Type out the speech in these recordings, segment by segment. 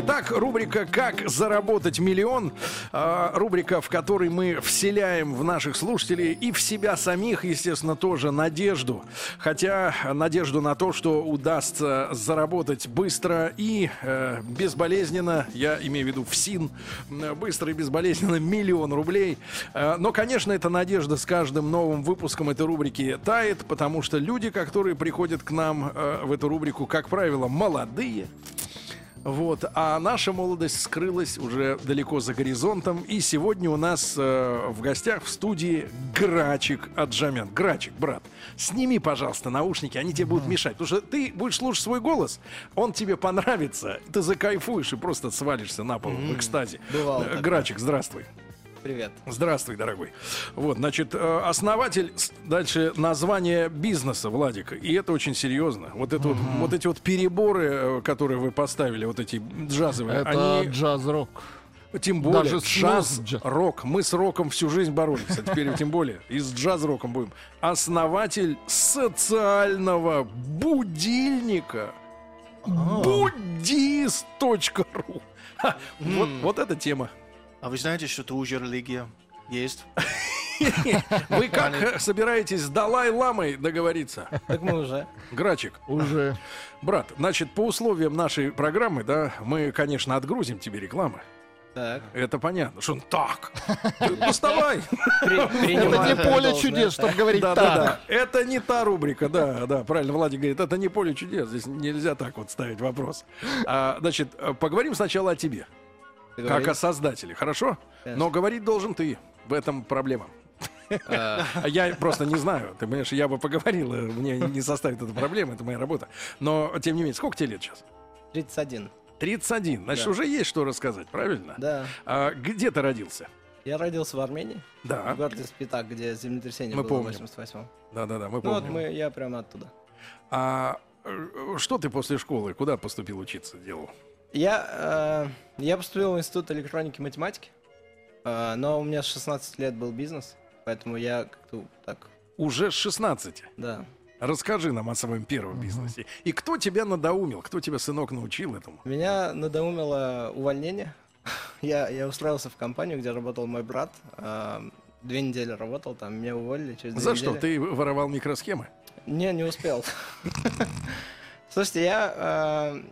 Итак, рубрика «Как заработать миллион». А, рубрика, в которой мы вселяем в наших слушателей и в себя самих, естественно, тоже надежду. Хотя надежду на то, что удастся заработать быстро и э, безболезненно, я имею в виду в СИН, быстро и безболезненно миллион рублей. Э, но, конечно, эта надежда с каждым новым выпуском этой рубрики тает, потому что люди, которые приходят к нам э, в эту рубрику, как правило, молодые, вот, а наша молодость скрылась уже далеко за горизонтом. И сегодня у нас э, в гостях в студии Грачик Аджамян. Грачик, брат, сними, пожалуйста, наушники, они тебе будут мешать. Потому что ты будешь слушать свой голос, он тебе понравится, ты закайфуешь и просто свалишься на пол в экстазе. Бывало Э. Грачик, здравствуй. Привет. Здравствуй, дорогой. Вот, значит, э, основатель, дальше название бизнеса, Владик, и это очень серьезно. Вот это вот, вот эти вот переборы, э, которые вы поставили, вот эти джазовые, Это они, джаз-рок. тем более, даже джаз, джаз. рок. Мы с роком всю жизнь боролись, а теперь тем более и с джаз-роком будем. Основатель социального будильника буддист.ру. Ха, Вот, вот эта тема. А вы знаете, что тоже религия есть? Вы как собираетесь с Далай-ламой договориться? Так мы уже. Грачик, Уже. брат, значит, по условиям нашей программы, да, мы, конечно, отгрузим тебе рекламы. Так. Это понятно. Что он так? Доставай. При- Это не поле чудес, чтобы говорить Да, да, так. да. Это не та рубрика, да, да, правильно Владик говорит, это не поле чудес, здесь нельзя так вот ставить вопрос. А, значит, поговорим сначала о тебе, как о создателе, хорошо? Конечно. Но говорить должен ты, в этом проблема. А, Я просто не знаю. Ты понимаешь, я бы поговорил, э, мне не составит эта проблема, это моя работа. Но, тем не менее, сколько тебе лет сейчас? 31. 31. Значит, Да. уже есть что рассказать, правильно? Да. А где ты родился? Я родился в Армении, Да. в городе Спитак, где землетрясение Мы было помним. в 88 Да, да, да, мы Ну вот помним. мы, я прямо оттуда. А э, что ты после школы, куда поступил учиться, делал? Я, э, я поступил в Институт электроники и математики, э, но у меня с 16 лет был бизнес, поэтому я как-то так, Уже с 16. да. Расскажи нам о своем первом бизнесе. И кто тебя надоумил? Кто тебя, сынок, научил этому? Меня надоумило увольнение. Я, я устроился в компанию, где работал мой брат. э, Две недели работал там, меня уволили через две За что? недели. Ты воровал микросхемы? Не, не успел. Слушайте, я... э,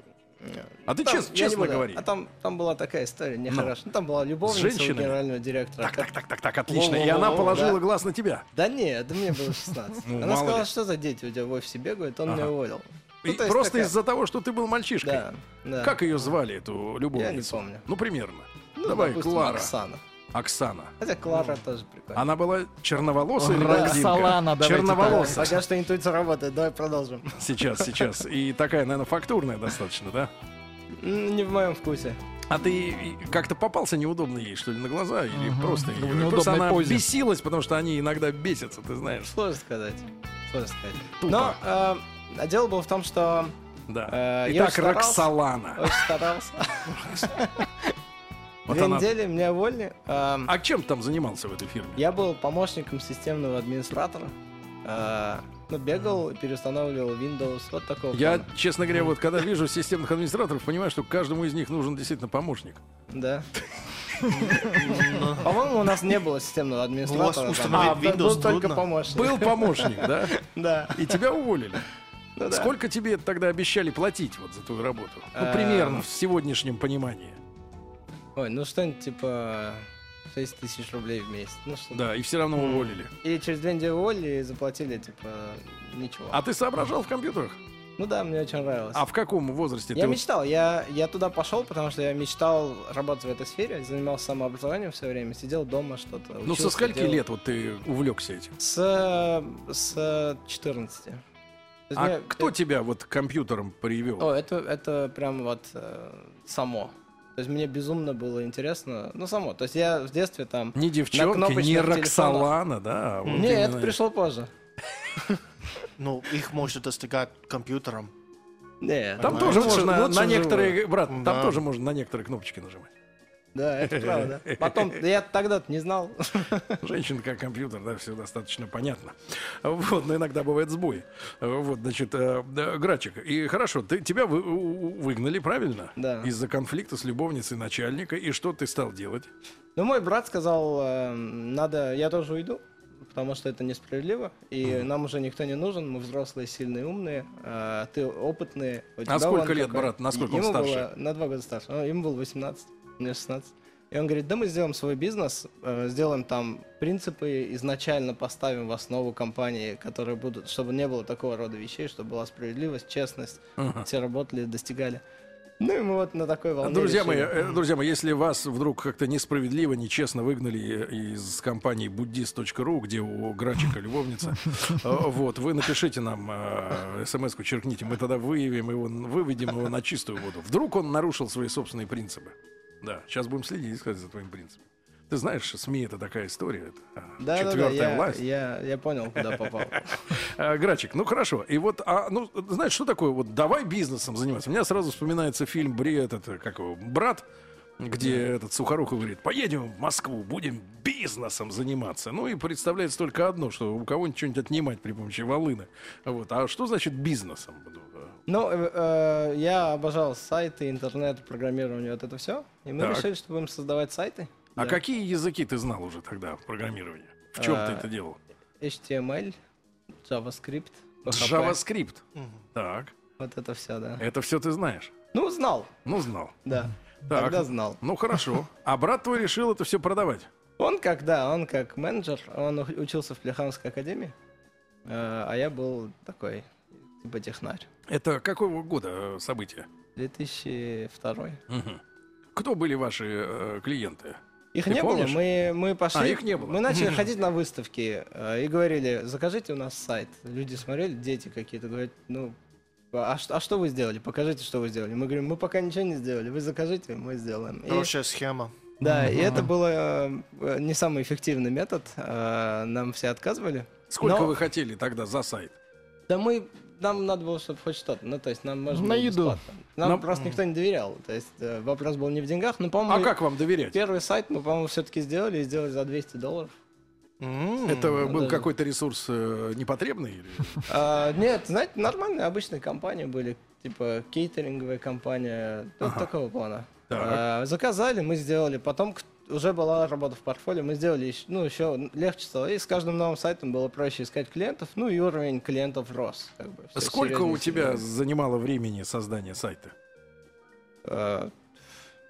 А ты там, чес- я не честно буду. говори. А там, там была такая история нехорошая. Ну, там была любовница у генерального директора. Так, так, так, так, так, отлично. И Во-во-во, она положила да. глаз на тебя. Да нет, да мне было 16. Ну, Она сказала, ли. что за дети у тебя в офисе бегают, он Ага. меня уволил. И Ну, то просто такая- из-за того, что ты был мальчишкой. Да, да. Как ее звали, эту любовницу? Я не помню. Ну, примерно. Ну, Давай, допустим, Клара. Оксана. Оксана. Хотя Клара тоже прикольно. Она была черноволосая или Да. блондинка? Роксолана, давайте Черноволосая. Пока что интуиция работает, давай продолжим. Сейчас, сейчас. И такая, наверное, фактурная достаточно, да? М, Не в моем вкусе. А ты как-то попался неудобно ей, что ли, на глаза? Или просто... В неудобной Просто она позе. бесилась, потому что они иногда бесятся, ты знаешь. Сложно сказать. Сложно сказать. Тупо. Но э, дело было в том, что Да. Э, я Итак, очень старался. Роксолана. очень старался. Вот Две она. недели меня уволили. Э, А чем ты там занимался в этой фирме? Я был помощником системного администратора. Э, Ну, бегал, переустанавливал Windows, вот такого. Я, плана. честно говоря, вот когда вижу системных администраторов, понимаю, что каждому из них нужен действительно помощник. Да. По-моему, у нас не было системного администратора. там. установить А, был- Windows был только помощник. Был помощник, да? Да. И тебя уволили. Ну. Сколько тебе тогда обещали платить вот за твою работу? Ну, Эм. примерно в сегодняшнем понимании. Ой, ну что-нибудь типа 6 тысяч рублей в месяц. Ну что Да, и все равно уволили. И через две недели уволили и заплатили, типа, ничего. А ты соображал в компьютерах? Ну да, мне очень нравилось. А в каком возрасте Я ты... вот- мечтал, я, я туда пошел, потому что я мечтал работать в этой сфере, занимался самообразованием все время, сидел дома что-то. Ну, со скольки делал. лет вот ты увлекся этим? С, с 14. То есть А мне- кто э, тебя вот к компьютерам привел? О, это, это прям вот э, само. То есть мне безумно было интересно, ну, само. То есть я в детстве там... Не девчонки, не телефонах. Роксолана, да? а вот Не, это пришло позже. Ну, их можно достигать компьютером. Не, Там тоже можно на некоторые, брат, там тоже можно на некоторые кнопочки нажимать. Да, это правда. Потом, я тогда-то не знал. Женщина как компьютер, да, все достаточно понятно. Вот, но иногда бывает сбой. Вот, значит, э, Грачик, и хорошо, ты, тебя вы- выгнали, правильно? Да. Из-за конфликта с любовницей начальника. И что ты стал делать? Ну, мой брат сказал, э, надо, я тоже уйду, потому что это несправедливо, и нам уже никто не нужен, мы взрослые, сильные, умные, а ты тебя А сколько лет, какой». брат? Насколько он Ему старше? было на два года старше, ему было 18, мне 16. И он говорит, да мы сделаем свой бизнес, э, сделаем там принципы, изначально поставим в основу компании, которые будут, чтобы не было такого рода вещей, чтобы была справедливость, честность, все работали, достигали. Ну и мы вот на такой волне Друзья мои, решили. э, друзья мои, если вас вдруг как-то несправедливо, нечестно выгнали из компании buddhist.ru, где у Грачика любовница, э, вот, вы напишите нам э, смс-ку, черкните, мы тогда выявим его, выведем его на чистую воду. Вдруг он нарушил свои собственные принципы. Да, сейчас будем следить, кстати, за твоим принципом. Ты знаешь, СМИ это такая история. это, а, Да, да, да, четвертая я, власть. Я, я понял, куда попал. А, Грачик, ну хорошо. И вот, а, ну, знаешь, что такое? Вот давай бизнесом заниматься. У меня сразу вспоминается фильм Бред, это как его, брат, где этот Сухоруков говорит, поедем в Москву, будем бизнесом заниматься. Ну и представляется только одно, что у кого-нибудь что-нибудь отнимать при помощи волыны. Вот. А что значит бизнесом? Ну, э, э, я обожал сайты, интернет, программирование, вот это все. И мы Так. решили, что будем создавать сайты. А Да. какие языки ты знал уже тогда в программировании? В чем ты А, это делал? HTML, JavaScript, PHP. JavaScript. Так, Вот это все, да. это все ты знаешь. Ну, знал, Ну, знал. да. Так. Тогда знал. Ну, хорошо. А брат твой решил это все продавать. Он как, да, он как менеджер, он учился в Плехановской академии, э, а я был такой, технарь. Это какого года э, события? 2002. Мгм. Кто были ваши э, клиенты? Их Ты не помнишь? было, мы, мы пошли, А, их не было. мы начали ходить на выставки э, и говорили, закажите у нас сайт. Люди смотрели, дети какие-то, говорят, ну, а, а что вы сделали? Покажите, что вы сделали. Мы говорим, мы пока ничего не сделали, вы закажите, мы сделаем. И- Хорошая схема. да, и это был э, не самый эффективный метод, э, нам все отказывали. Сколько Но- вы хотели тогда за сайт? Да мы, нам надо было, чтобы хоть что-то, ну, то есть нам можно На было еду. бесплатно. Нам Нам- просто никто не доверял, то есть э, вопрос был не в деньгах, но, А по-моему, как вам доверять? первый сайт мы, по-моему, все-таки сделали и сделали за 200 долларов. М, Это был да. какой-то ресурс э, непотребный? или- А, нет, знаете, нормальные обычные компании были, типа кейтеринговая компания, Ага. такого плана. Так. А, заказали, мы сделали, потом уже была работа в портфолио, мы сделали еще, ну, еще легче стало, и с каждым новым сайтом было проще искать клиентов, ну и уровень клиентов рос. Как бы, всё Сколько у тебя занимало времени создание сайта? Да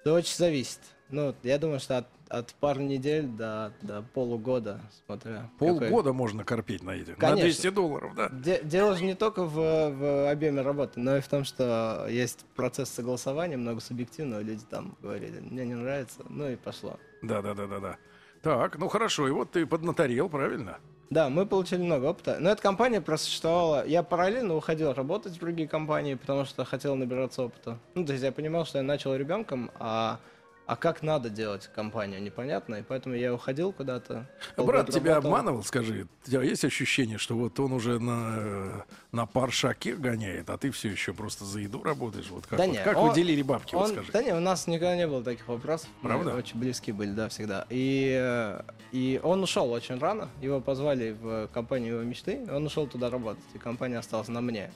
очень зависит. Ну, я думаю, что от, от пары недель до, до полугода, смотря. какой- Полгода можно корпеть на этих. На Конечно. 200 долларов, да? Де- дело же не только в, в объеме работы, но и в том, что есть процесс согласования, много субъективного, люди там говорили, мне не нравится, ну и пошло. Да, да, да, да, да. Так, ну хорошо, и вот ты поднаторел, правильно? Да, мы получили много опыта. Но эта компания просуществовала. Я параллельно уходил работать в другие компании, потому что хотел набираться опыта. Ну, то есть я понимал, что я начал ребенком, а, а как надо делать компанию, непонятно. И поэтому я уходил куда-то. Брат полгода тебя работал. обманывал, скажи. У тебя есть ощущение, что вот он уже на, э, на паршаке гоняет, а ты все еще просто за еду работаешь? Вот как, Да вот не, как он- вы делили бабки, вот Он- скажи? да не, у нас никогда не было таких вопросов. Мы Правда? очень близкие были, да, всегда. И, э, и он ушел очень рано. Его позвали в компанию его мечты. Он ушел туда работать, и компания осталась на мне.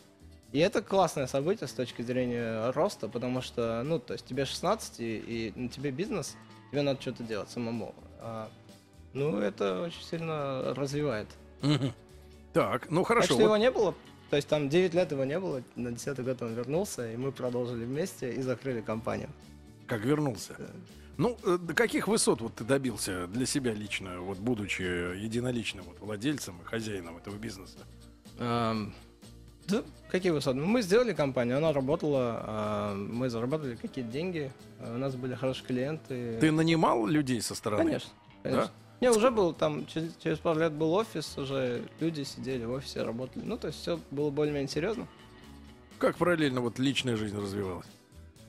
И это классное событие с точки зрения роста, потому что, ну, то есть тебе 16, и, и на тебе бизнес, тебе надо что-то делать самому. А, ну, это очень сильно развивает. Так, ну Так хорошо. что вот его не было, то есть там 9 лет его не было, на 10 год он вернулся, и мы продолжили вместе и закрыли компанию. Как вернулся. Ну, э, до каких высот вот ты добился для себя лично, вот будучи единоличным вот владельцем и хозяином этого бизнеса? Эм, да, какие высоты? Мы сделали компанию, она работала, эм, мы заработали какие-то деньги, э, у нас были хорошие клиенты. Ты нанимал людей со стороны? Конечно, конечно. Не, уже был там, через, через пару лет был офис, уже люди сидели в офисе, работали. Ну, то есть все было более-менее серьезно. Как параллельно вот личная жизнь развивалась?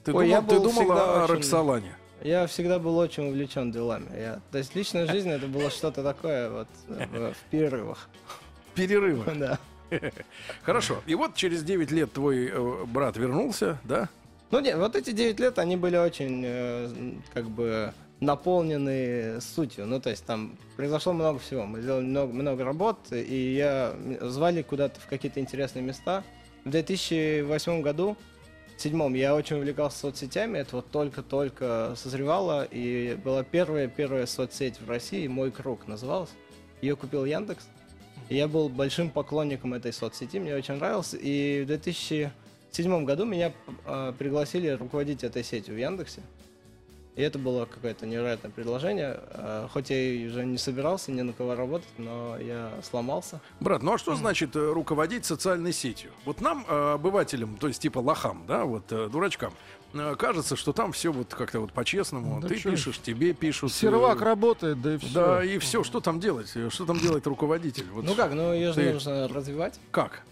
Ты Ой, думал, я ты думал о очень- Роксолане? Я всегда был очень увлечен делами. Я, то есть личная жизнь это было что-то такое вот э, в, в перерывах. Перерывы. Да. Хорошо. И вот через 9 лет твой э, брат вернулся, да? Ну нет, вот эти 9 лет, они были очень, э, как бы, наполнены сутью. Ну, то есть там произошло много всего. Мы сделали много, много работ, и я звали куда-то в какие-то интересные места. В 2008 году, в седьмом, я очень увлекался соцсетями. Это вот только-только созревало, и была первая, первая соцсеть в России, «Мой круг» называлась. Ее купил Яндекс. Я был большим поклонником этой соцсети, мне очень нравился. И в 2007 году меня э, пригласили руководить этой сетью в Яндексе. И это было какое-то невероятное предложение. Э, хоть я и уже не собирался ни на кого работать, но я сломался. Брат, ну а что значит э, руководить социальной сетью? Вот нам, э, обывателям, то есть типа лохам, да, вот э, дурачкам, э, кажется, что там все вот как-то вот по-честному. Да Ты чё? пишешь, тебе пишут. э, Сервак работает, да и все. Да, и все, что там делать? Э, Что там делает руководитель? Вот Ну как, ну ее же ты- нужно развивать. Как?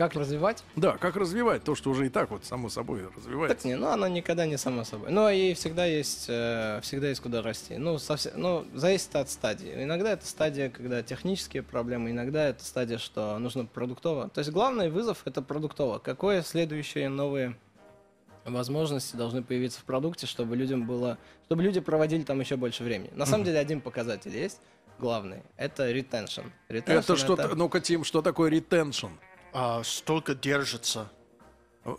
Как развивать? Да, как развивать то, что уже и так вот само собой Так развивается? не, ну оно никогда не само собой. Но и всегда есть, э, всегда есть куда расти. Ну, совсем, ну, зависит от стадии. Иногда это стадия, когда технические проблемы, иногда это стадия, что нужно продуктово. То есть главный вызов это продуктово. Какое следующие новые возможности должны появиться в продукте, чтобы людям было, чтобы люди проводили там еще больше времени. На самом деле один показатель есть главный, это retention. retention Это что-то, ну-ка, Тим, что такое ретеншн? А, столько держится,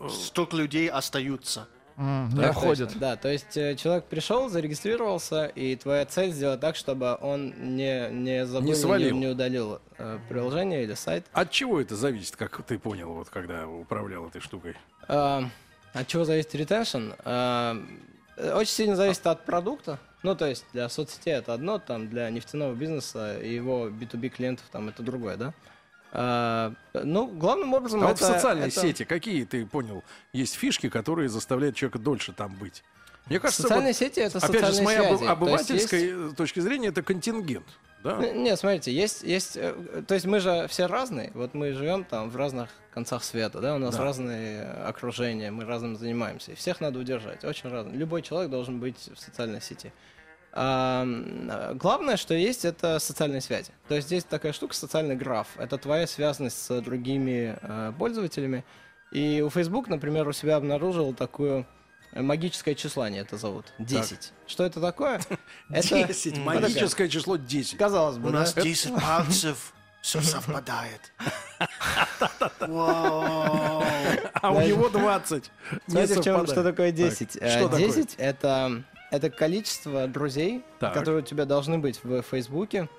столько людей остаются. М, Да, точно, Да, то есть э, человек пришел, зарегистрировался, и твоя цель сделать так, чтобы он не, не забыл, Не свалил. не, удалил э, приложение или сайт. От чего это зависит, как ты понял, вот когда управлял этой штукой? А, от чего зависит ретеншн? А, э, очень сильно зависит от продукта. Ну, то есть для соцсетей это одно, там для нефтяного бизнеса и его B2B клиентов там это другое, да? А, ну, главным образом А вот в это- это- сети какие, ты понял, есть фишки, которые заставляют человека дольше там быть? Мне кажется, Социальные вот, сети это опять же, с социальные моей связи. обы- То есть обывательской есть- э, точки зрения, это контингент. Да? Ну, Не, смотрите, есть, есть, э, то есть мы же все разные, вот мы живем там в разных концах света, да, у нас Да. разные окружения, мы разным занимаемся, и всех надо удержать, очень разные. Любой человек должен быть в социальной сети. Главное, что есть, это социальные связи. То есть здесь такая штука, социальный граф. Это твоя связанность с другими э, пользователями. И у Facebook, например, у себя обнаружил такую магическое число, они это зовут. 10. Что это такое? Это- 10, М, магическое число 10. Казалось У бы, да? нас 10 пальцев, все совпадает. А у него 20. Не Знаете, в чем, что такое 10? Так, что Э, такое? 10 это, это количество друзей, Так. которые у тебя должны быть в Фейсбуке,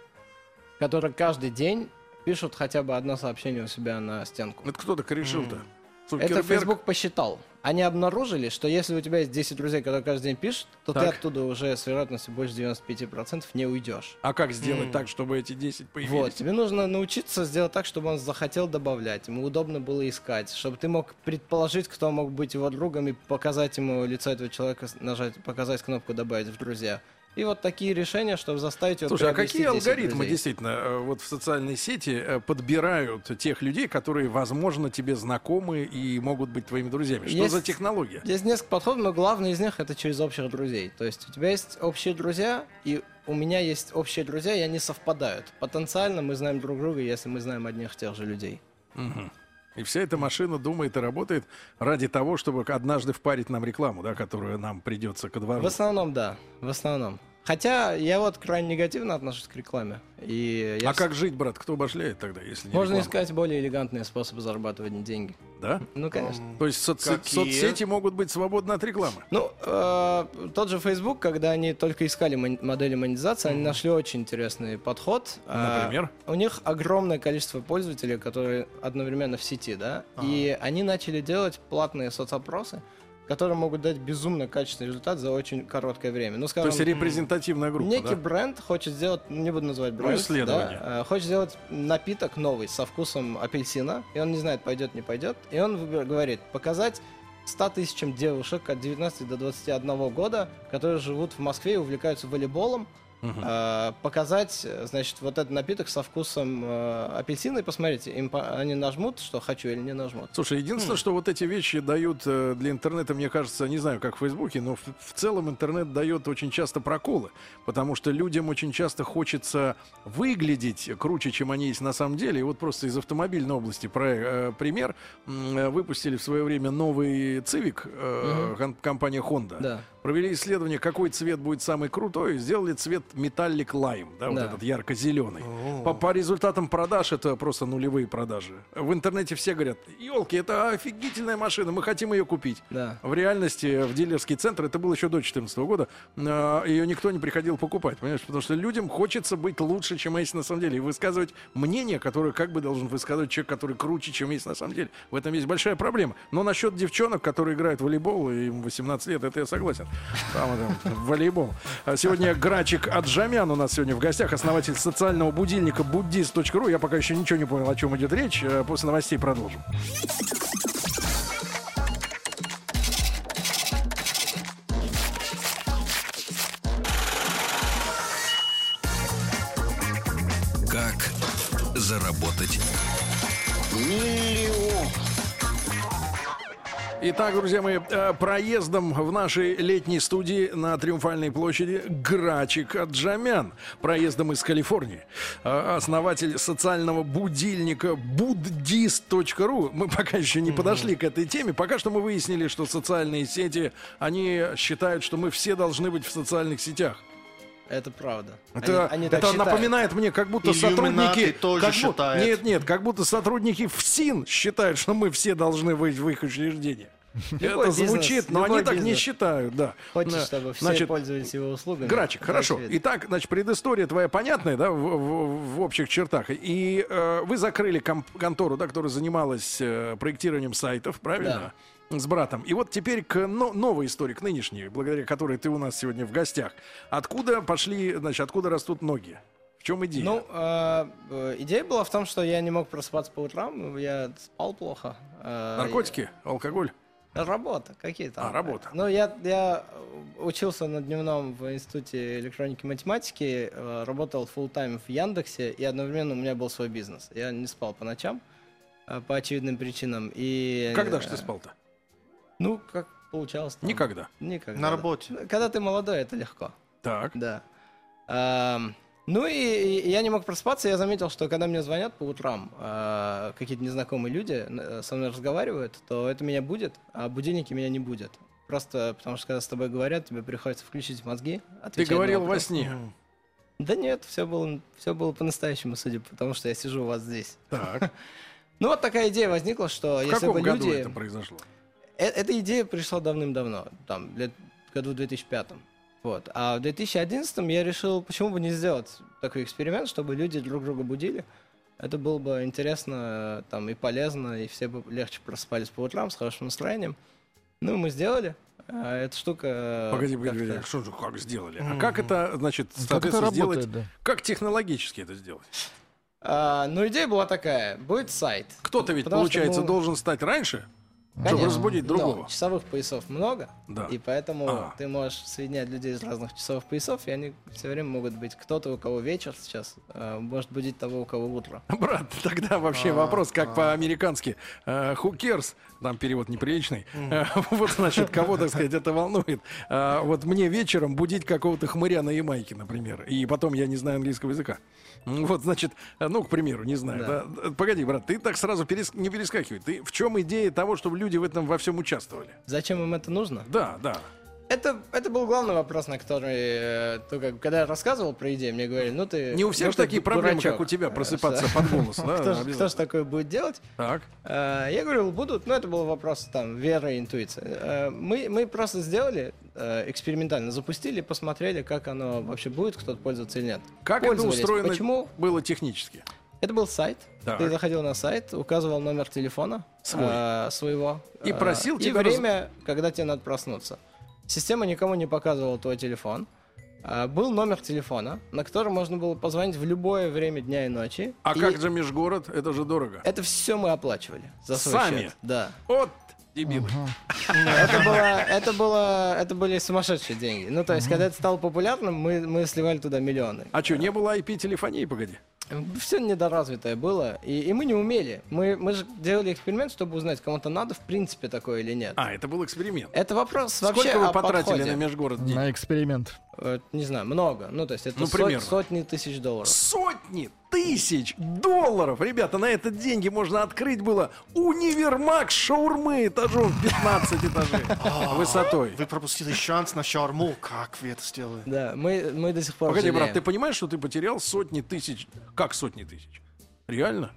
которые каждый день пишут хотя бы одно сообщение у себя на стенку. Это кто так решил-то? Это Цукерберг? Facebook посчитал. Они обнаружили, что если у тебя есть 10 друзей, которые каждый день пишут, то ты Так. оттуда уже с вероятностью больше 95% не уйдешь. А как сделать М. так, чтобы эти 10 Вот, появились? тебе нужно научиться сделать так, чтобы он захотел добавлять, ему удобно было искать, чтобы ты мог предположить, кто мог быть его другом, и показать ему лицо этого человека, нажать, показать кнопку «Добавить в друзья». И вот такие решения, чтобы заставить его Слушай, а какие 10 алгоритмы друзей. действительно э, вот в социальной сети э, подбирают тех людей, которые, возможно, тебе знакомы и могут быть твоими друзьями? Что Есть- за технология? Есть несколько подходов, но главный из них это через общих друзей. То есть у тебя есть общие друзья, и у меня есть общие друзья, и они совпадают. Потенциально мы знаем друг друга, если мы знаем одних и тех же людей. Мгм. И вся эта машина думает и работает ради того, чтобы однажды впарить нам рекламу, да, которую нам придется ко двору. В основном, да, в основном. Хотя я вот крайне негативно отношусь к рекламе. И я А вс- как жить, брат? Кто башляет тогда, если не Можно реклама? искать более элегантные способы зарабатывать деньги. Да? Ну, конечно. То есть соцсе- соцсети могут быть свободны от рекламы? Ну, э, тот же Facebook, когда они только искали мон- модели монетизации, они нашли очень интересный подход. А, Например? у них огромное количество пользователей, которые одновременно в сети, да, и они начали делать платные соцопросы, которые могут дать безумно качественный результат за очень короткое время. Ну, То скажем, есть репрезентативная группа, Некий да? бренд хочет сделать, не буду называть бренд, исследование. да, э, хочет сделать напиток новый со вкусом апельсина, и он не знает, пойдет, не пойдет, и он говорит, показать 100 тысячам девушек от 19 до 21 года, которые живут в Москве и увлекаются волейболом, э, показать, значит, вот этот напиток со вкусом э, апельсина и посмотрите, им по- они нажмут, что хочу или не нажмут. Слушай, единственное, что вот эти вещи дают э, для интернета, мне кажется, не знаю, как в Фейсбуке, но в, в целом интернет дает очень часто проколы, потому что людям очень часто хочется выглядеть круче, чем они есть на самом деле. И вот просто из автомобильной области про, э, пример. Э, Выпустили в свое время новый Civic, э, ком- компания Honda. Да. Провели исследование, какой цвет будет самый крутой, сделали цвет Metallic Lime, да, вот Да. этот ярко-зеленый. По, по результатам продаж это просто нулевые продажи. В интернете все говорят, елки, это офигительная машина, мы хотим ее купить. Да. В реальности в дилерский центр, это было еще до 2014 года, э, ее никто не приходил покупать, понимаешь? Потому что людям хочется быть лучше, чем есть на самом деле, и высказывать мнение, которое как бы должен высказывать человек, который круче, чем есть на самом деле. В этом есть большая проблема. Но насчет девчонок, которые играют в волейбол, и им 18 лет, это я согласен. Там, это, волейбол. А Сегодня Грачик Аджамян у нас сегодня в гостях, основатель социального будильника buddhist.ru. Я пока еще ничего не понял, о чем идет речь. Э, После новостей продолжим. Итак, друзья мои, э, проездом в нашей летней студии на Триумфальной площади Грачик Аджамян. Проездом из Калифорнии. Э, Основатель социального будильника buddhist.ru. Мы пока еще не подошли к этой теме. Пока что мы выяснили, что социальные сети, они считают, что мы все должны быть в социальных сетях. Это правда. Это, Они- они это считают. напоминает мне, как будто Иллюминаты сотрудники... тоже как бу- считают. Нет, нет, как будто сотрудники ФСИН считают, что мы все должны быть в их учреждениях. Любой Это бизнес, звучит, но они так не бизнес. считают, да. Хочешь, Да. чтобы все Значит, пользовались его услугами? Грачик, хорошо. ведь. Итак, значит, предыстория твоя понятная, да, в, в- в общих чертах. И э, вы закрыли контору, да, которая занималась э, проектированием сайтов, правильно? С братом. И вот теперь к но- новой истории, к нынешней, благодаря которой ты у нас сегодня в гостях. Откуда пошли, значит, откуда растут ноги? В чем идея? Ну, э, э, идея была в том, что я не мог просыпаться по утрам, я спал плохо. Э, Наркотики, алкоголь. я- Работа, какие там. А, работа. Ну, я, я учился на дневном в Институте электроники и математики, э, работал full тайм в Яндексе, и одновременно у меня был свой бизнес. Я не спал по ночам э, по очевидным причинам. И, Когда же ты спал-то? Ну, как получалось. там. Никогда. Никогда. На работе. Когда ты молодой, это легко. Так. Да. Ам, ну и, и я не мог просыпаться, я заметил, что когда мне звонят по утрам а, какие-то незнакомые люди со мной разговаривают, то это меня будет, а будильники меня не будет. Просто потому что когда с тобой говорят, тебе приходится включить мозги. Ты говорил во сне. Да нет, все было, все было по-настоящему, судя по тому, что я сижу у вас здесь. Так. Ну вот такая идея возникла, что В если каком бы году люди... это произошло? Э- Эта идея пришла давным-давно, там, лет, году 2005. Вот. А в 2011 я решил, почему бы не сделать такой эксперимент, чтобы люди друг друга будили. Это было бы интересно там, и полезно, и все бы легче просыпались по утрам с хорошим настроением. Ну, мы сделали. А Эта штука... э, Погоди, погоди, погоди, что же, как сделали? А как это, значит, Как это соответственно, сделать? работает, да? Как технологически это сделать? А, ну, идея была такая. Будет сайт. Кто-то ведь, Потому что получается, мы- должен стать раньше, чтобы разбудить Но другого. часовых поясов много, Да. и поэтому А. ты можешь соединять людей из разных часовых поясов, и они все время могут быть кто-то, у кого вечер сейчас, э, может будить того, у кого утро. Брат, тогда вообще вопрос, как по-американски. э, Who cares? Там перевод неприличный. Э, Вот, значит, кого, так сказать, это волнует. А, Вот мне вечером будить какого-то хмыря на Ямайке, например. И потом я не знаю английского языка. М, Вот, значит, э, ну, к примеру, не знаю. Да. да. Погоди, брат, ты так сразу перес- не перескакивай. Ты в чем идея того, чтобы люди в этом во всем участвовали? Зачем им это нужно? Да, да. Это, это был главный вопрос, на который, э, то, как, когда я рассказывал про идею, мне говорили, ну ты... Не у всех ну, такие проблемы, дурачок. как у тебя, Э, просыпаться что- под голос. да, Кто ж- Кто такое будет делать? Так. Э, Я говорил, будут, но это был вопрос там веры и интуиции. Э, Мы, мы просто сделали э, экспериментально, запустили, посмотрели, как оно вообще будет, кто-то пользоваться или нет. Как это устроено Почему? было технически? Это был сайт. Так. Ты заходил на сайт, указывал номер телефона Свой. э, своего. И э, просил и тебя раз- время, когда тебе надо проснуться. Система никому не показывала твой телефон. А, Был номер телефона, на который можно было позвонить в любое время дня и ночи. А И как же межгород? Это же дорого. Это все мы оплачивали за свой Сами? счет. Да. Вот дебилы. Это было, это было, это были сумасшедшие деньги. Ну, то есть, когда это стало популярным, мы, мы сливали туда миллионы. А что, не было IP-телефонии, погоди? Все недоразвитое было, и, и мы не умели. Мы, мы же делали эксперимент, чтобы узнать, кому-то надо в принципе такое или нет. А, это был эксперимент. Это вопрос вообще Сколько вы о потратили подходе. на межгород денег? На эксперимент. Э, Не знаю, много. Ну, то есть это Ну, сот- примерно. сотни тысяч долларов. Сотни тысяч долларов! Ребята, на это деньги можно открыть было универмаг шаурмы этажом в 15 этажей высотой. Вы пропустили шанс на шаурму. Как вы это сделали? Да, мы, мы до сих пор Погоди, брат, жалеем. ты понимаешь, что ты потерял сотни тысяч? Как сотни тысяч? Реально?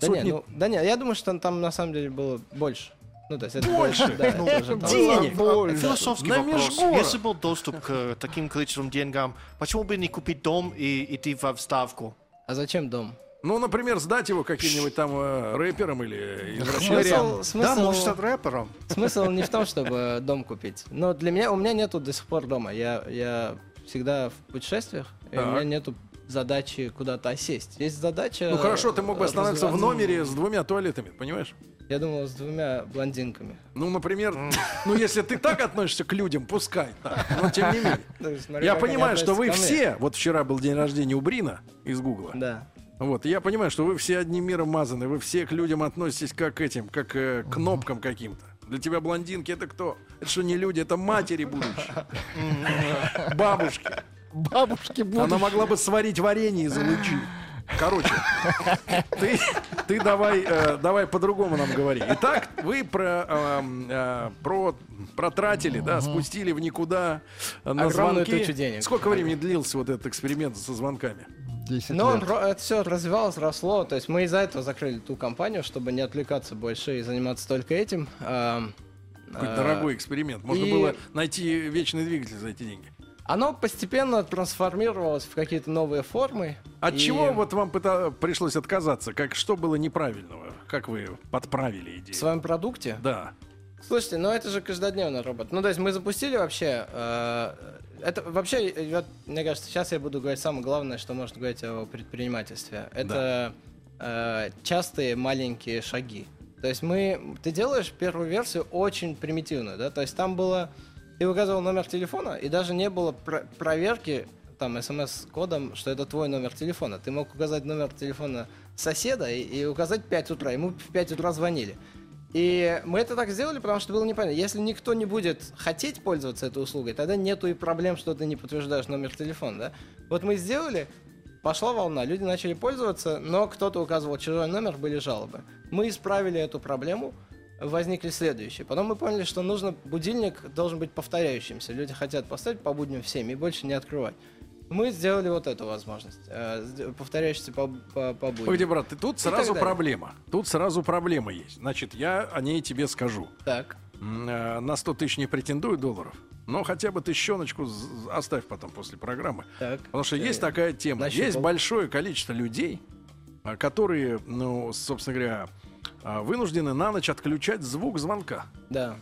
Да не, Сотни ну, да не, я думаю, что там на самом деле было больше. Ну, то есть это Больше? Да, это там- денег! А, Философский На вопрос. межгород. Если был доступ к таким количеством деньгам, почему бы не купить дом и идти во вставку? А зачем дом? Ну, например, сдать его каким-нибудь там э, рэперам или извращенцам. Смысл, смысл, Да, может, стать рэпером. смысл не в том, чтобы дом купить. Но для меня, у меня нету до сих пор дома. Я, я всегда в путешествиях, и у Так. меня нету задачи куда-то осесть. Есть задача... Ну хорошо, ты мог бы остановиться в номере с двумя туалетами, понимаешь? Я думал, с двумя блондинками. Ну, например, ну если ты так относишься к людям, пускай так. Но тем не менее. Я понимаю, что вы все, вот вчера был день рождения у Брина из Гугла. Да. Вот, я понимаю, что вы все одним миром мазаны, вы все к людям относитесь как к этим, как э, к кнопкам каким-то. Для тебя блондинки это кто? Это что не люди, это матери будущие. Бабушки. Бабушки будут. Она могла бы сварить варенье из лучи. Короче, ты, ты давай, э, давай по-другому нам говори. Итак, вы про, эм, э, про протратили, да, спустили в никуда э, на Огромную звонки. тучу денег. Сколько времени длился вот этот эксперимент со звонками? 10 Но он лет. ро- это все развивалось, росло. То есть мы из-за этого закрыли ту компанию, чтобы не отвлекаться больше и заниматься только этим. Ам, Какой а, дорогой эксперимент. Можно и- было найти вечный двигатель за эти деньги. Оно постепенно трансформировалось в какие-то новые формы. От И чего вот вам пыта- пришлось отказаться? Как что было неправильного? Как вы подправили В идею? своем продукте? Да. Слушайте, ну это же каждодневная работа. Ну, то есть мы запустили вообще... э, это вообще, вот, мне кажется, сейчас я буду говорить самое главное, что можно говорить о предпринимательстве. Это э, частые маленькие шаги. То есть мы... Ты делаешь первую версию очень примитивную, да? То есть там было... Ты указывал номер телефона, и даже не было про- проверки там смс-кодом, что это твой номер телефона. Ты мог указать номер телефона соседа и, и указать 5 утра. Ему в 5 утра звонили. И мы это так сделали, потому что было непонятно. Если никто не будет хотеть пользоваться этой услугой, тогда нету и проблем, что ты не подтверждаешь номер телефона, да? Вот мы сделали, пошла волна, люди начали пользоваться, но кто-то указывал чужой номер, были жалобы. Мы исправили эту проблему, возникли следующие. Потом мы поняли, что нужно будильник должен быть повторяющимся. Люди хотят поставить по будням в 7 и больше не открывать. Мы сделали вот эту возможность, э, повторяющийся по, по, по будням. Погоди, брат, ты тут И сразу проблема. Тут сразу проблема есть. Значит, я о ней тебе скажу. Так. Э, На 100 тысяч не претендую долларов. Но хотя бы тысячоночку з- оставь потом после программы. Так. Потому что есть такая тема. нащупал. Есть большое количество людей, которые, ну, собственно говоря, вынуждены на ночь отключать звук звонка. Да.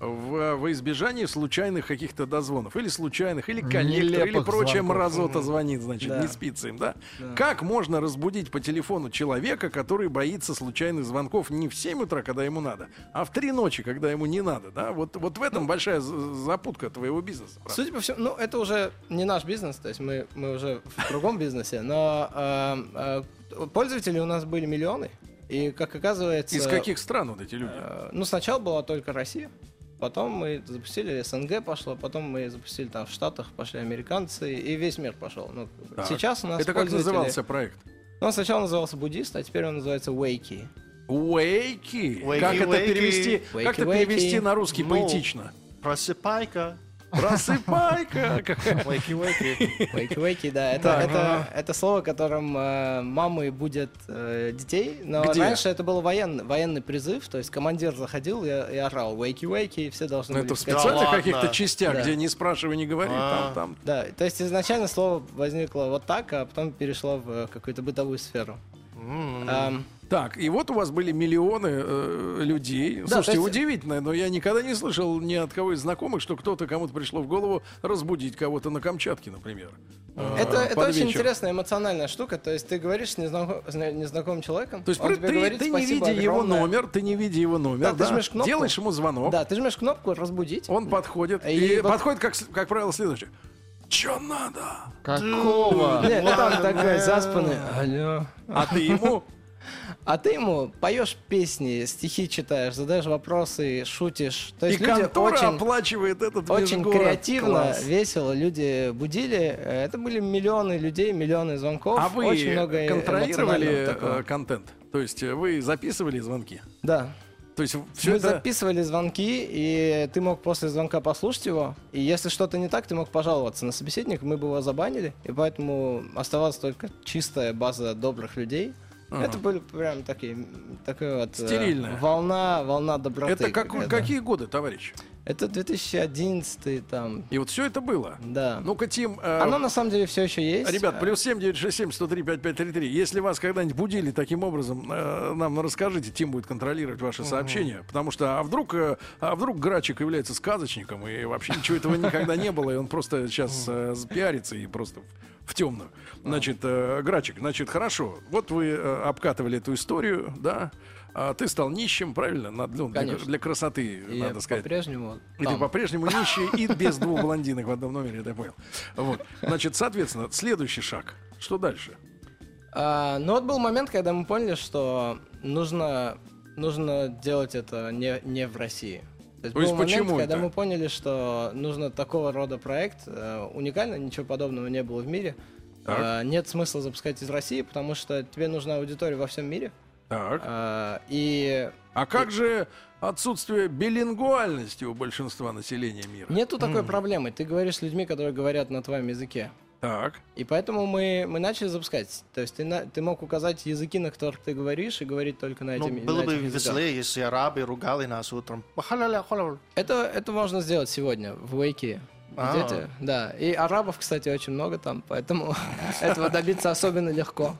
В, во избежание случайных каких-то дозвонов. Или случайных, или коллектор, или прочая звонков. мразота звонит, значит, Да. не спится им, да? Да. Как можно разбудить по телефону человека, который боится случайных звонков не в 7 утра, когда ему надо, а в 3 ночи, когда ему не надо, да? Вот, вот в этом большая з- запутка твоего бизнеса. брат. Судя по всему, ну это уже не наш бизнес, то есть мы, мы уже в другом бизнесе, но э, э, пользователей у нас были миллионы, и как оказывается... Из каких стран вот эти люди? э, ну сначала была только Россия, потом мы запустили СНГ пошло, потом мы запустили там в Штатах, пошли американцы, и весь мир пошел. Ну, Так. сейчас у нас Это как пользователи- назывался проект? Ну, он сначала назывался буддист, а теперь он называется Wakey. Уэйки, Как это уэйки. перевести? Как это перевести на русский Ну, поэтично? Просыпайка. Просыпайка. Вейки-вейки. Wakey Wakey, да, это, Так, это, это слово, которым э, мамы будут э, детей, но Где? раньше это был военный, военный призыв, то есть командир заходил и, и орал Wakey Wakey, и все должны Ну, были это в специальных ладно. каких-то частях, Да. где не спрашивай, не говори, А. там, там. Да, то есть изначально слово возникло вот так, а потом перешло в какую-то бытовую сферу. М. Ам, Так, и вот у вас были миллионы э, людей. Да, Слушайте, есть- удивительно, но я никогда не слышал ни от кого из знакомых, что кто-то кому-то пришло в голову разбудить кого-то на Камчатке, например. э, Это, это под очень вечер. интересная эмоциональная штука. То есть ты говоришь с незнаком- с незнакомым человеком, То есть он при- тебе ты, говорит ты не видя его огромное. номер, ты не видя его номер, Да, ты да, жмешь кнопку. делаешь ему звонок, Да, ты жмешь кнопку «разбудить». он подходит и, И вот- подходит, как, как правило, следующее. Чё надо? Какого? Нет, ну там такой заспанный. Алло. А ты ему? А ты ему поешь песни, стихи читаешь, задаешь вопросы, шутишь. То И есть люди контора очень, оплачивает этот очень межгород. креативно, Класс. весело люди будили. Э, Это были миллионы людей, миллионы звонков. А вы очень много контролировали эмоционального такого. э, контент? То есть э, вы записывали звонки? Да. То есть все Мы это... записывали звонки, и ты мог после звонка послушать его. И если что-то не так, ты мог пожаловаться на собеседника, мы бы его забанили. И поэтому оставалась только чистая база добрых людей. Ага. Это были прям такие, такая вот э, Стерильная. волна, волна доброты. Это как- какие годы, товарищ? Это 2011 там, И вот все это было. да. Ну-ка, Тим, э, Оно на самом деле все еще есть. ребят, плюс 7967 103 5533. Если вас когда-нибудь будили таким образом, э, нам расскажите, Тим будет контролировать ваши сообщения. Потому что, а вдруг, э, а вдруг Грачик является сказочником, и вообще ничего этого никогда не было, и он просто сейчас э, пиарится и просто в, в темную. Значит, э, Грачик, значит, хорошо. Вот вы э, обкатывали эту историю, да? А ты стал нищим, правильно? Над- ну, для, для красоты, И надо сказать. по-прежнему И ты там. по-прежнему нищий и без двух блондинок в одном номере, я понял. Вот. Значит, соответственно, следующий шаг. Что дальше? А, ну вот был момент, когда мы поняли, что нужно, нужно делать это не, не в России. То есть То есть был момент, почему когда это? мы поняли, что нужно такого рода проект, э, уникально, ничего подобного не было в мире. Так. А, нет смысла запускать из России, потому что тебе нужна аудитория во всем мире. Так. А, и А как же отсутствие билингвальности у большинства населения мира? нету такой проблемы. Ты говоришь с людьми, которые говорят на твоем языке. Так. И поэтому мы, мы начали запускать. То есть ты, на- ты мог указать языки, на которых ты говоришь, и говорить только на Ну, этими было на бы языках. веселее, если арабы ругали нас утром. Это, это можно сделать сегодня в Вейке. А. Идете? Да. И арабов, кстати, очень много там, поэтому этого добиться особенно легко.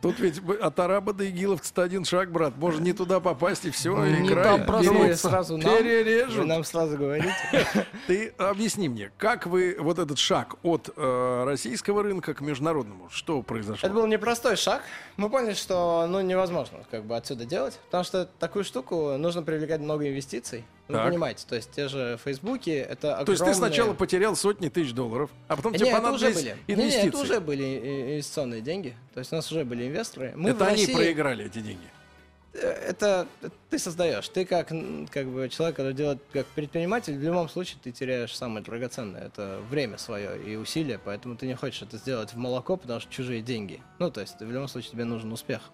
Тут ведь от араба до игиловца один шаг, брат. Можно не туда попасть, и все, и Не край. там Вы проснуться. сразу нам, Перережут. нам сразу говорите. Ты объясни мне, как вы вот этот шаг от э, российского рынка к международному, что произошло? Это был непростой шаг. Мы поняли, что ну, невозможно как бы отсюда делать, потому что такую штуку нужно привлекать много инвестиций. Так. понимаете, то есть те же Фейсбуки, это огромные... То есть ты сначала потерял сотни тысяч долларов, а потом тебе это уже понадобились были. Не, инвестиции. это уже были инвестиционные деньги. То есть у нас уже были инвесторы. Мы Это они России- проиграли эти деньги. Это ты создаешь. Ты как, как бы человек, который делает как предприниматель, в любом случае ты теряешь самое драгоценное. Это время свое и усилия, поэтому ты не хочешь это сделать в молоко, потому что чужие деньги. Ну, то есть в любом случае тебе нужен успех.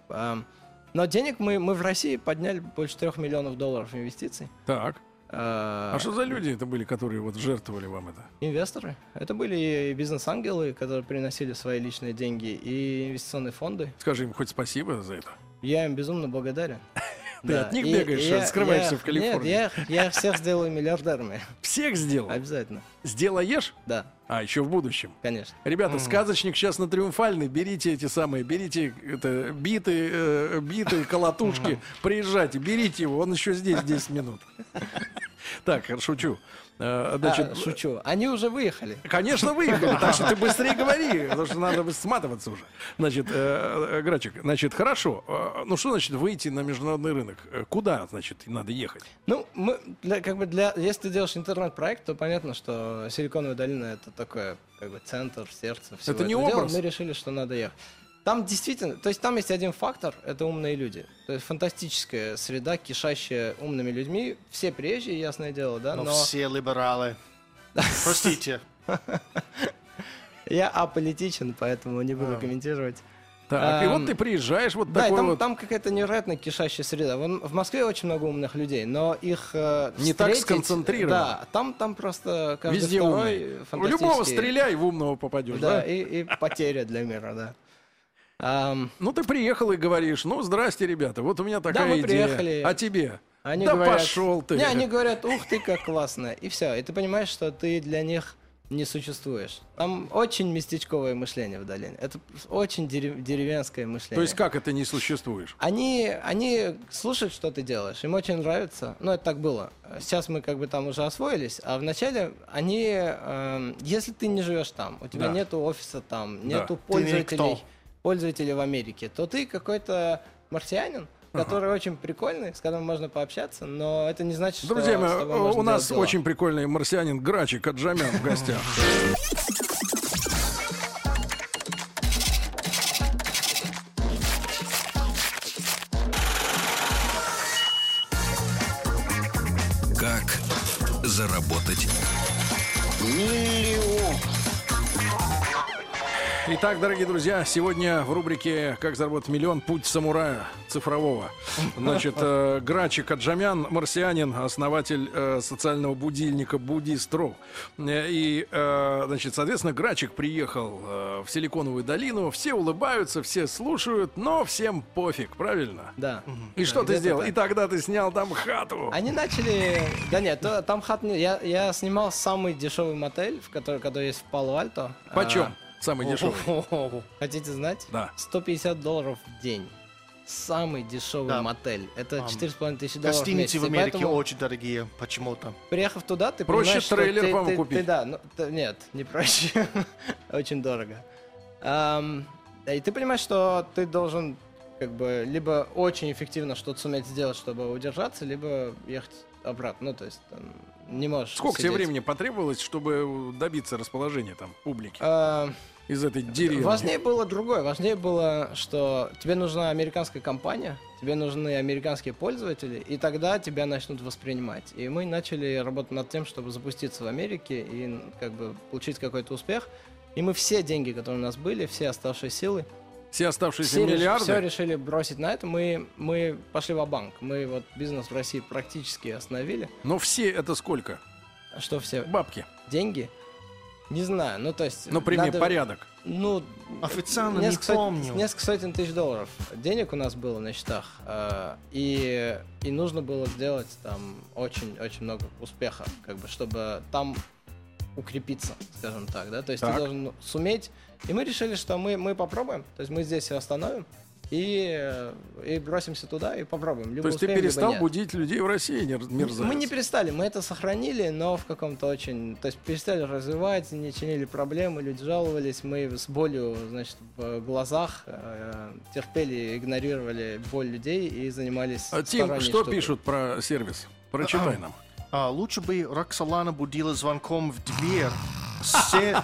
Но денег мы, мы в России подняли больше трех миллионов долларов инвестиций. Так. А, А что за люди это были, которые вот жертвовали вам это? Инвесторы. Это были и бизнес-ангелы, которые приносили свои личные деньги, и инвестиционные фонды. Скажи им хоть спасибо за это. Я им безумно благодарен. Ты Да, от них и- бегаешь, я- скрываешься я- в Калифорнии? Нет, я, всех сделаю миллиардерами. Всех сделал. Обязательно. Сделаешь? Да, А, еще в будущем. конечно. Ребята, сказочник сейчас на триумфальный. Берите эти самые, берите это, биты, э, биты, колотушки, приезжайте, берите его, он еще здесь 10 минут. Так, шучу. Э, Значит, А, шучу. Они уже выехали. Конечно, выехали, так что ты быстрее говори, потому что надо сматываться уже. Значит, э, э, Грачик, значит, хорошо. Ну что значит выйти на международный рынок? Куда, значит, надо ехать? Ну, мы, для, как бы для, если ты делаешь интернет-проект, то понятно, что Силиконовая долина это такой, как бы, центр, сердце всего Это не этого дела. образ? Мы решили, что надо ехать. Там действительно, то есть там есть один фактор, это умные люди. То есть фантастическая среда, кишащая умными людьми. Все приезжие, ясное дело, да, Но но все либералы. Простите. я аполитичен, поэтому не буду А. комментировать. Так, и Эм, вот ты приезжаешь, вот Да, и такой там, вот... там какая-то невероятно кишащая среда. Вон в Москве очень много умных людей, но их э, Не так сконцентрировано. Да, там, там просто каждый Везде второй умный. В любого стреляй, в умного попадешь, Да, да? И, и потеря для мира, да. Ам, Ну, ты приехал и говоришь, ну, здрасте, ребята, вот у меня такая мы идея. приехали. А тебе? они да говорят, пошел ты. Не, они говорят, ух ты, как классно. И все. И ты понимаешь, что ты для них не существуешь. Там очень местечковое мышление в долине. Это очень дерев- деревенское мышление. То есть как это не существуешь? Они, они слушают, что ты делаешь, им очень нравится. Ну, это так было. Сейчас мы как бы там уже освоились, а вначале они, эм, если ты не живешь там, у тебя Да. нету офиса там, Да. нету Ты пользователей, никто. Пользователей в Америке, то ты какой-то марсианин, который очень прикольный, с которым можно пообщаться, но это не значит, что Друзья мои, с тобой э, у нас очень прикольный марсианин Грачик Аджамян в гостях. Итак, дорогие друзья, сегодня в рубрике «Как заработать миллион. Путь самурая цифрового». Значит, э, Грачик Аджамян, марсианин, основатель э, социального будильника «Буддист.ру». Э, И, э, значит, соответственно, Грачик приехал э, в Силиконовую долину. Все улыбаются, все слушают, но всем пофиг, правильно? Да. И что ты сделал? так. И тогда ты снял там хату. Они начали... Да нет, то- там хат... Я, я снимал самый дешевый мотель, в который, который есть в Пало-Альто. Почем? А, Самый дешевый. Хотите знать? Да. 150 долларов в день. Самый дешевый Да. мотель. Это Ам. 4,5 тысячи долларов в месяц. Гостиницы в Америке поэтому, очень дорогие почему-то. приехав туда, ты Проще понимаешь, что трейлер, ты- по-моему, ты- купить. ты- да, ну, т- нет, не проще. Очень дорого. Да, И ты понимаешь, что ты должен как бы либо очень эффективно что-то суметь сделать, чтобы удержаться, либо ехать обратно. Ну, то есть там, не можешь Сколько тебе сидеть. времени потребовалось, чтобы добиться расположения там публики А, из этой деревни? Важнее было другое. Важнее было, что тебе нужна американская компания, тебе нужны американские пользователи, и тогда тебя начнут воспринимать. И мы начали работать над тем, чтобы запуститься в Америке и как бы получить какой-то успех. И мы все деньги, которые у нас были, все оставшиеся силы, Все оставшиеся все, миллиарды. все решили бросить на это. Мы, мы пошли в банк Мы вот бизнес в России практически остановили. Но все это сколько? Что все? Бабки. Деньги? Не знаю. Ну, то есть... Ну, прими надо- порядок. Ну, Официально не несколько, помню. несколько сотен тысяч долларов денег у нас было на счетах. э, и, и нужно было сделать там очень-очень много успеха, как бы, чтобы там укрепиться, скажем так, да, то есть Так. ты должен суметь. И мы решили, что мы, мы попробуем, то есть мы здесь все остановим и, э, и бросимся туда и попробуем. Либо То есть ты успеем, либо перестал нет. будить людей в России, нер- мерзавец. Мы не перестали, мы это сохранили, но в каком-то очень... То есть перестали развивать, не чинили проблемы, люди жаловались, мы с болью, значит, в глазах э, терпели, игнорировали боль людей и занимались А, Тим, что штукой. пишут про сервис? Прочитай нам. А, лучше бы Роксолана будила звонком в дверь. Се-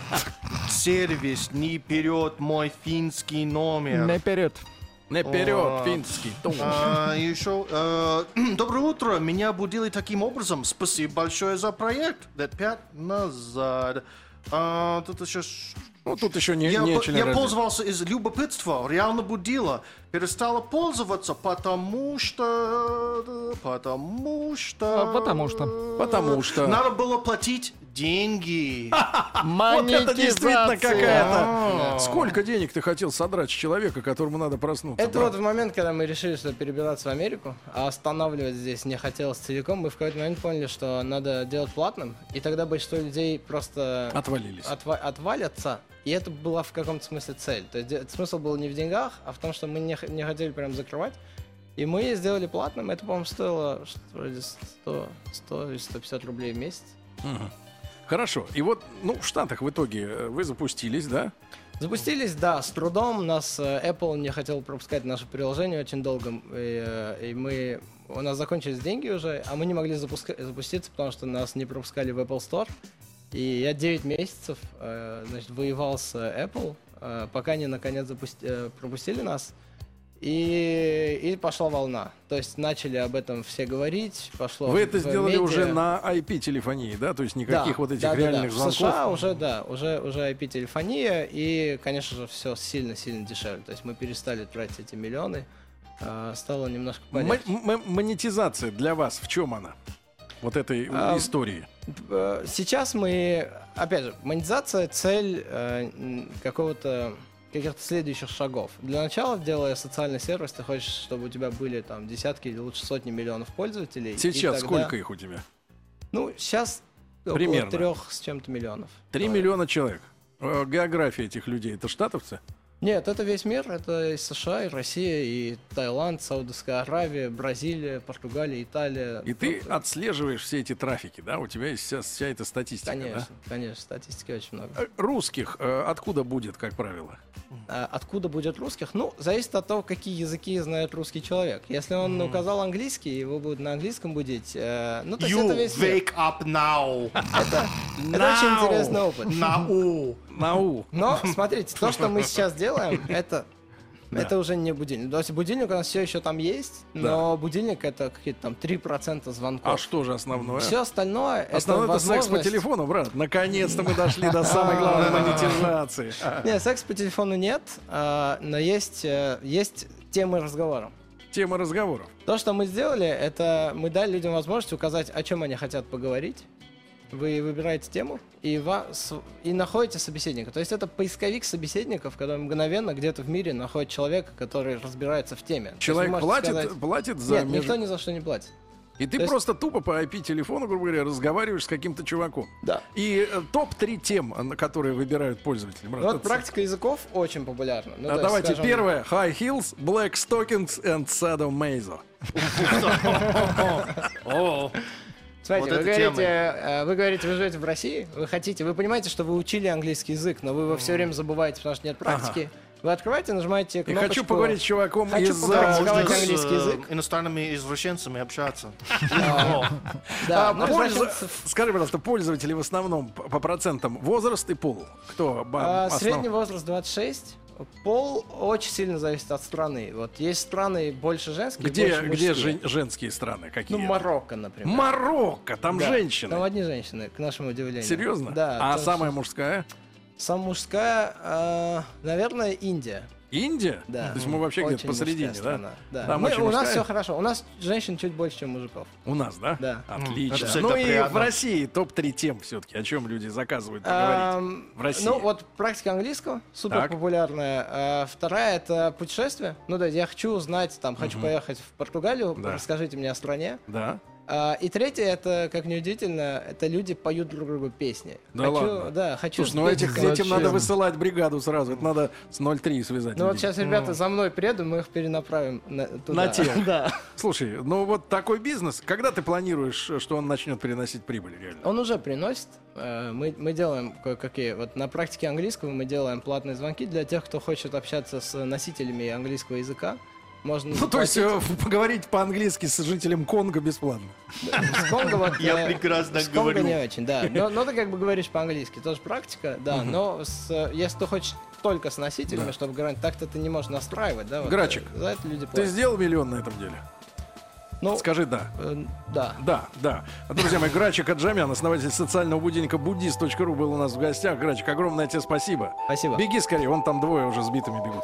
Сервис, не вперед мой финский номер. Наперед. Наперед, О. финский. Тум. А, еще, э, доброе утро, меня будили таким образом. Спасибо большое за проект. Лет пять назад. А, тут еще... Ну, тут еще не, я, не я пользовался из любопытства, реально будила. Перестала пользоваться, потому что... Потому что... А, потому что. Потому что. Надо было платить деньги. Вот это действительно какая-то. Сколько денег ты хотел содрать с человека, которому надо проснуться? Это вот в момент, когда мы решили, что перебираться в Америку, а останавливать здесь не хотелось целиком, мы в какой-то момент поняли, что надо делать платным, и тогда большинство людей просто Отвалились. отва- отвалятся, и это была в каком-то смысле цель. То есть де- смысл был не в деньгах, а в том, что мы не, не хотели прям закрывать. И мы сделали платным. Это, по-моему, стоило что, вроде 100, 100 или 150 рублей в месяц. Мгм. Хорошо. И вот, ну, в Штатах в итоге э, вы запустились, да? Запустились, да, с трудом. Нас э, Apple не хотел пропускать наше приложение очень долго. И, э, и мы... У нас закончились деньги уже, а мы не могли запуска- запуститься, потому что нас не пропускали в Apple Store. И я 9 месяцев э, значит, воевал с э, Apple, э, пока они наконец запусти- пропустили нас. И, и пошла волна. То есть начали об этом все говорить, пошло Вы в- это в сделали медиа. уже на IP-телефонии, да? То есть никаких Да, вот этих да, да, да. реальных В звонков. США уже, да, уже, уже IP-телефония, и, конечно же, все сильно-сильно дешевле. То есть мы перестали тратить эти миллионы, стало немножко м- монетизация для вас в чем она? Вот этой А, истории. Э, Сейчас мы, опять же, монетизация цель э, какого-то каких-то следующих шагов. Для начала, делая социальный сервис, ты хочешь, чтобы у тебя были там десятки или лучше сотни миллионов пользователей. Сейчас тогда- сколько их у тебя? Ну, сейчас Примерно. около трех с чем-то миллионов. Три миллиона человек. География этих людей это штатовцы? Нет, это весь мир, это и США, и Россия, и Таиланд, Саудовская Аравия, Бразилия, Португалия, Италия. И ты Ну, отслеживаешь все эти трафики, да? У тебя есть вся, вся эта статистика, Конечно, конечно, статистики очень много. да? Э, Русских э, откуда будет, как правило? А Откуда будет русских? Ну, зависит от того, какие языки знает русский человек. Если он указал английский, его будут на английском будить. э, Ну, то есть You это весь мир. wake up now. Это, это очень интересный опыт. Now. Нау. Но, смотрите, то, что мы сейчас делаем, это... Это уже не будильник. То есть будильник у нас все еще там есть, но будильник это какие-то там 3% А звонков. что же основное? Все остальное Основное это это секс по возможность- телефону, брат. Наконец-то мы дошли до самой главной монетизации. Не, секс по телефону нет, а, но есть, э, есть темы разговора. Тема разговоров. То, что мы сделали, это мы дали людям возможность указать, о чем они хотят поговорить. Вы выбираете тему и, вас, и находите собеседника. То есть это поисковик собеседников, который мгновенно где-то в мире находит человека, который разбирается в теме. Человек платит, сказать, платит за Нет, меж- никто ни за что не платит. И ты То есть- просто тупо по IP-телефону, грубо говоря, разговариваешь с каким-то чуваком. Да. И э, топ-3 тем, э, на которые выбирают пользователи. брат, Вот это- практика языков очень популярна. Ну, А есть, давайте скажем, первое. High Heels, Black Stockings and Sadomaso. Смотрите, Вот вы, тема. говорите, э, вы говорите, вы живете в России, вы хотите, вы понимаете, что вы учили английский язык, но вы его все время забываете, потому что нет практики. Вы открываете, нажимаете кнопочку. хочу поговорить с чуваком Хочу из... поговорить э, с английский э, язык? иностранными извращенцами общаться. А, Скажи, пожалуйста, пользователи в основном по, процентам возраст и пол? Кто? А, Средний возраст 26. Пол очень сильно зависит от страны. Вот есть страны больше женские, Где, больше где жен- женские страны? Какие? Ну, Марокко, например. Марокко, там Да, женщины. Там одни женщины, к нашему удивлению. Серьезно? Да. А самая что мужская? Самая мужская, а, наверное, Индия. Индия? Да. То есть мы вообще где-то посередине, да? Да. Там Мы- очень у нас все хорошо. У нас женщин чуть больше, чем мужиков. У нас, да? Да. Отлично. Это всегда Ну и в приятно. России топ-3 тем все-таки, о чем люди заказывают поговорить. В России. Ну, вот практика английского супер популярная. А, вторая это путешествие. Ну да, я хочу узнать, там, хочу поехать в Португалию, Да. расскажите мне о стране. Да. А, и третье, это, как неудивительно, это люди поют друг другу песни. Да хочу, ладно? Да, хочу Слушай, ну этих, их. этим надо Зачем? высылать бригаду сразу. Это надо с 0,3 связать. Ну вот сейчас ребята за мной приедут, мы их перенаправим на, туда. На тех. Да. Слушай, ну вот такой бизнес, когда ты планируешь, что он начнет приносить прибыль реально? Он уже приносит. Э, Мы, мы делаем кое-какие. Вот на практике английского мы делаем платные звонки для тех, кто хочет общаться с носителями английского языка. Можно Ну, то есть э, поговорить по-английски с жителем Конго бесплатно. С Конго вот, Я э, прекрасно с Конго говорю. не очень, да. Но, но ты как бы говоришь по-английски, тоже практика, да. Но с, э, если ты хочешь только с носителями, чтобы говорить, так-то ты не можешь настраивать, да. вот, Грачик, За это люди Ты платят. сделал миллион на этом деле? Ну, Скажи да. э, да. Да, да. Друзья мои, Грачик Аджамян, основатель социального будильника буддист.ру был у нас в гостях. Грачик, огромное тебе спасибо. Спасибо. Беги скорее, вон там двое уже сбитыми бегут.